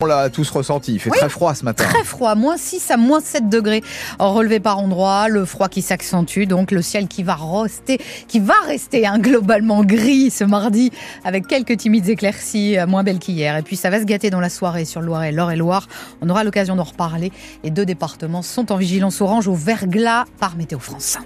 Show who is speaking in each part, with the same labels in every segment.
Speaker 1: On l'a tous ressenti, il fait très froid ce matin.
Speaker 2: Très froid, moins 6 à moins 7 degrés relevé par endroits, le froid qui s'accentue, donc le ciel qui va rester, qui va rester hein, globalement gris ce mardi avec quelques timides éclaircies, euh, moins belles qu'hier. Et puis ça va se gâter dans la soirée sur Loiret, Loire et Loire. On aura l'occasion d'en reparler. Les deux départements sont en vigilance orange au verglas par Météo France.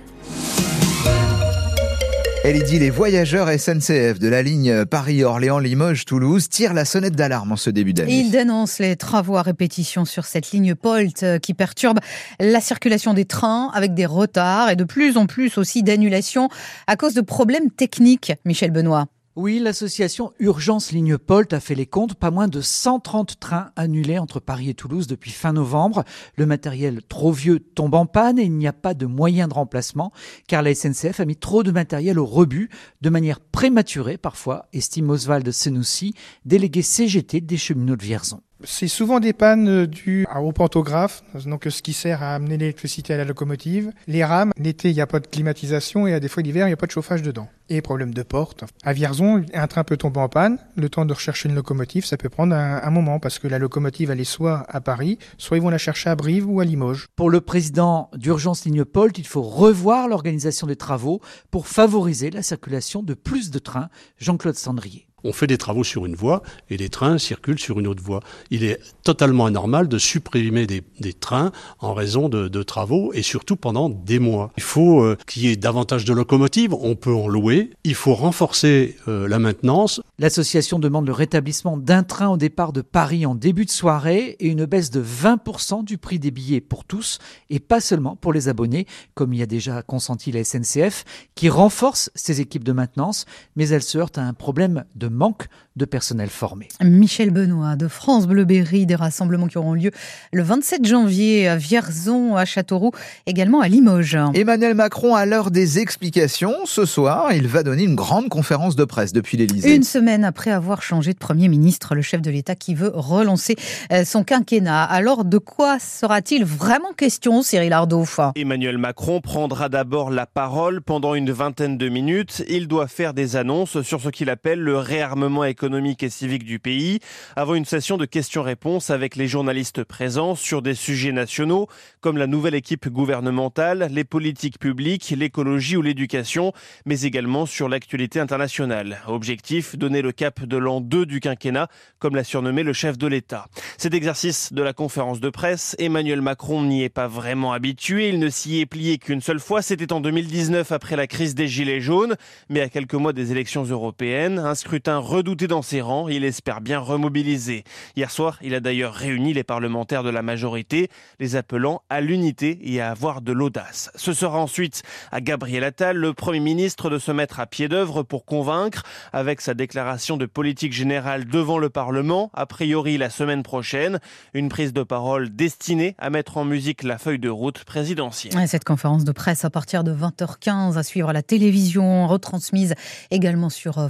Speaker 1: Elle dit les voyageurs SNCF de la ligne Paris-Orléans-Limoges-Toulouse tirent la sonnette d'alarme en ce début d'année.
Speaker 2: Ils dénoncent les travaux à répétition sur cette ligne POLT euh, qui perturbe la circulation des trains avec des retards et de plus en plus aussi d'annulations à cause de problèmes techniques. Michel Benoît.
Speaker 3: Oui, l'association Urgence Ligne Polt a fait les comptes. Pas moins de 130 trains annulés entre Paris et Toulouse depuis fin novembre. Le matériel trop vieux tombe en panne et il n'y a pas de moyen de remplacement car la SNCF a mis trop de matériel au rebut de manière prématurée parfois, estime Oswald Senoussi, délégué CGT des cheminots de Vierzon.
Speaker 4: C'est souvent des pannes euh, dues au pantographe, donc ce qui sert à amener l'électricité à la locomotive. Les rames, l'été, il n'y a pas de climatisation et à des fois l'hiver, il n'y a pas de chauffage dedans. Et problème de porte. À Vierzon, un train peut tomber en panne. Le temps de rechercher une locomotive, ça peut prendre un, moment parce que la locomotive, elle est soit à Paris, soit ils vont la chercher à Brive ou à Limoges.
Speaker 3: Pour le président d'Urgence Ligne Polt, il faut revoir l'organisation des travaux pour favoriser la circulation de plus de trains. Jean-Claude Sandrier
Speaker 5: on fait des travaux sur une voie et les trains circulent sur une autre voie. Il est totalement anormal de supprimer des, trains en raison de, travaux et surtout pendant des mois. Il faut euh, qu'il y ait davantage de locomotives, on peut en louer, il faut renforcer euh, la maintenance.
Speaker 3: L'association demande le rétablissement d'un train au départ de Paris en début de soirée et une baisse de 20% du prix des billets pour tous et pas seulement pour les abonnés, comme y a déjà consenti la SNCF, qui renforce ses équipes de maintenance, mais elle se heurte à un problème de manque de personnel formé.
Speaker 2: Michel Benoît de France Bleu Berry, des rassemblements qui auront lieu le 27 janvier à Vierzon, à Châteauroux, également à Limoges.
Speaker 1: Emmanuel Macron a l'heure des explications. Ce soir, il va donner une grande conférence de presse depuis l'Élysée.
Speaker 2: Une semaine après avoir changé de Premier ministre, le chef de l'État qui veut relancer euh, son quinquennat. Alors, de quoi sera-t-il vraiment question, Cyril Ardo?
Speaker 6: Emmanuel Macron prendra d'abord la parole pendant une vingtaine de minutes. Il doit faire des annonces sur ce qu'il appelle le réarmement réarmement économique et civique du pays, avant une session de questions-réponses avec les journalistes présents sur des sujets nationaux comme la nouvelle équipe gouvernementale, les politiques publiques, l'écologie ou l'éducation, mais également sur l'actualité internationale. Objectif, donner le cap de l'an 2 du quinquennat, comme l'a surnommé le chef de l'État. Cet exercice de la conférence de presse, Emmanuel Macron n'y est pas vraiment habitué, il ne s'y est plié qu'une seule fois, c'était en 2019 après la crise des Gilets jaunes, mais à quelques mois des élections européennes, un scrutin redouté dans ses rangs. Il espère bien remobiliser. Hier soir, il a d'ailleurs réuni les parlementaires de la majorité, les appelant à l'unité et à avoir de l'audace. Ce sera ensuite à Gabriel Attal, le Premier ministre, de se mettre à pied d'œuvre pour convaincre, avec sa déclaration de politique générale devant le Parlement, a priori la semaine prochaine. Une prise de parole destinée à mettre en musique la feuille de route présidentielle.
Speaker 2: Cette conférence de presse à partir de 20h15 à suivre à la télévision, retransmise également sur euh,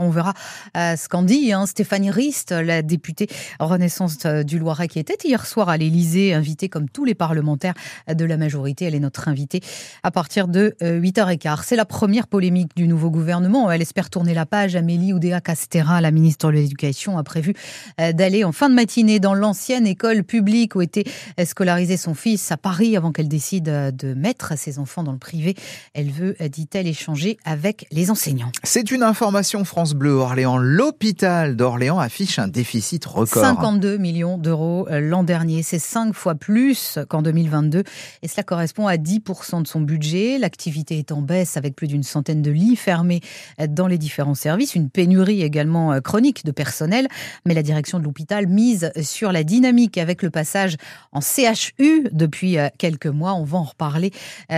Speaker 2: on verra euh, ce qu'en dit hein, Stéphanie Rist, la députée Renaissance euh, du Loiret, qui était hier soir à l'Élysée, invitée comme tous les parlementaires de la majorité. Elle est notre invitée à partir de 8h15. Euh, C'est la première polémique du nouveau gouvernement. Elle espère tourner la page. Amélie Oudéa Castera, la ministre de l'Éducation, a prévu d'aller en fin de matinée dans l'ancienne école publique où était scolarisé son fils à Paris avant qu'elle décide de mettre ses enfants dans le privé. Elle veut, dit-elle, échanger avec les enseignants.
Speaker 1: C'est une information France Bleu Orléans. L'hôpital d'Orléans affiche un déficit record.
Speaker 2: 52 millions d'euros euh, l'an dernier. C'est cinq fois plus qu'en 2022. Et cela correspond à 10% de son budget. L'activité est en baisse avec plus d'une centaine de lits fermés euh, dans les différents services. Une pénurie également euh, chronique de personnel. Mais la direction de l'hôpital mise sur la dynamique avec le passage en CHU depuis quelques mois. On va en reparler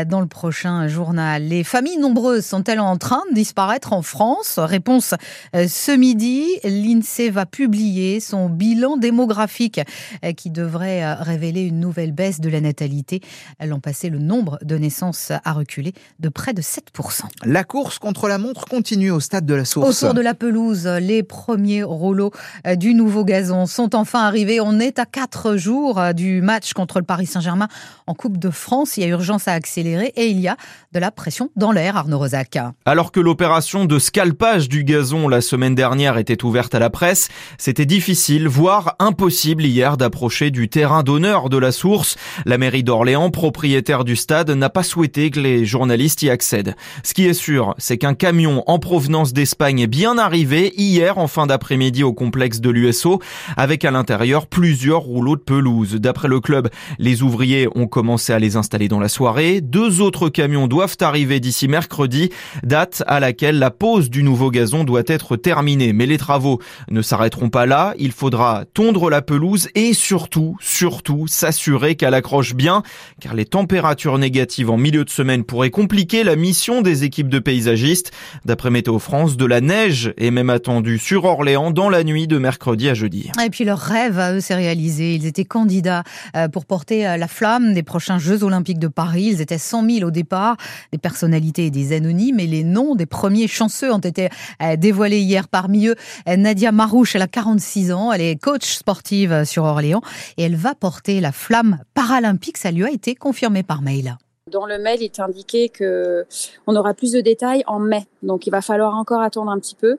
Speaker 2: dans le prochain journal. Les familles nombreuses sont-elles en train de disparaître en France? Euh, ce midi. L'INSEE va publier son bilan démographique euh, qui devrait euh, révéler une nouvelle baisse de la natalité. L'an passé, le nombre de naissances a reculé de près de 7%.
Speaker 1: La course contre la montre continue au stade de la Source.
Speaker 2: Autour de la pelouse, les premiers rouleaux du nouveau gazon sont enfin arrivés. On est à quatre jours du match contre le Paris Saint-Germain en Coupe de France. Il y a urgence à accélérer et il y a de la pression dans l'air, Arnaud Rosac.
Speaker 7: Alors que l'opération de scalpage du gazon la semaine dernière était ouverte à la presse, c'était difficile, voire impossible hier d'approcher du terrain d'honneur de la source. La mairie d'Orléans, propriétaire du stade, n'a pas souhaité que les journalistes y accèdent. Ce qui est sûr, c'est qu'un camion en provenance d'Espagne est bien arrivé hier en fin d'après-midi au complexe de l'USO, avec à l'intérieur plusieurs rouleaux de pelouse. D'après le club, les ouvriers ont commencé à les installer dans la soirée. Deux autres camions doivent arriver d'ici mercredi, date à laquelle la pose du nouveau gazon doit être terminée. Mais les travaux ne s'arrêteront pas là. Il faudra tondre la pelouse et surtout, surtout, s'assurer qu'elle accroche bien, car les températures négatives en milieu de semaine pourraient compliquer la mission des équipes de paysagistes. D'après Météo France, de la neige est même attendue sur Orléans dans la nuit de mercredi à jeudi.
Speaker 2: Et puis leur rêve à eux s'est réalisé. Ils étaient candidats euh, pour porter euh, la flamme des prochains Jeux Olympiques de Paris. Ils étaient 100 000 au départ, des personnalités et des anonymes. Et les noms des premiers chanceux ont été euh, dévoilés hier. Parmi eux, Nadia Marouche, elle a 46 ans. Elle est coach sportive sur Orléans et elle va porter la flamme paralympique. Ça lui a été confirmé par mail.
Speaker 8: Dans le mail, il est indiqué que on aura plus de détails en mai. Donc, il va falloir encore attendre un petit peu.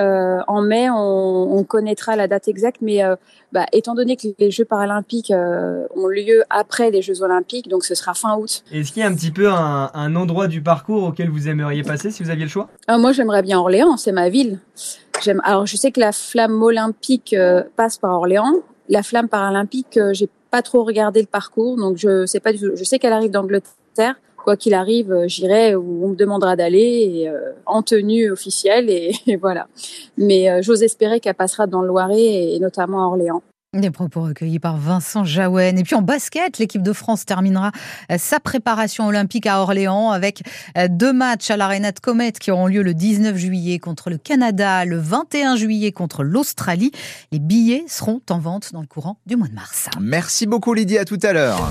Speaker 8: Euh, en mai, on, on, connaîtra la date exacte, mais euh, bah, étant donné que les Jeux paralympiques euh, ont lieu après les Jeux olympiques, donc ce sera fin août.
Speaker 9: Est-ce qu'il y a un petit peu un, un, endroit du parcours auquel vous aimeriez passer si vous aviez le choix?
Speaker 8: Euh, Moi, j'aimerais bien Orléans, c'est ma ville. J'aime. Alors, je sais que la flamme olympique passe par Orléans. La flamme paralympique, j'ai pas trop regardé le parcours, donc je sais pas du tout. Je sais qu'elle arrive d'Angleterre quoi qu'il arrive, j'irai où on me demandera d'aller euh, en tenue officielle et, et voilà. Mais euh, j'ose espérer qu'elle passera dans le Loiret et notamment à Orléans.
Speaker 2: Des propos recueillis par Vincent Jaouen. Et puis en basket, l'équipe de France terminera euh, sa préparation olympique à Orléans avec deux matchs à l'Arena de Comet qui auront lieu le 19 juillet contre le Canada, le 21 juillet contre l'Australie. Les billets seront en vente dans le courant du mois de mars.
Speaker 1: Merci beaucoup Lydie, à tout à l'heure.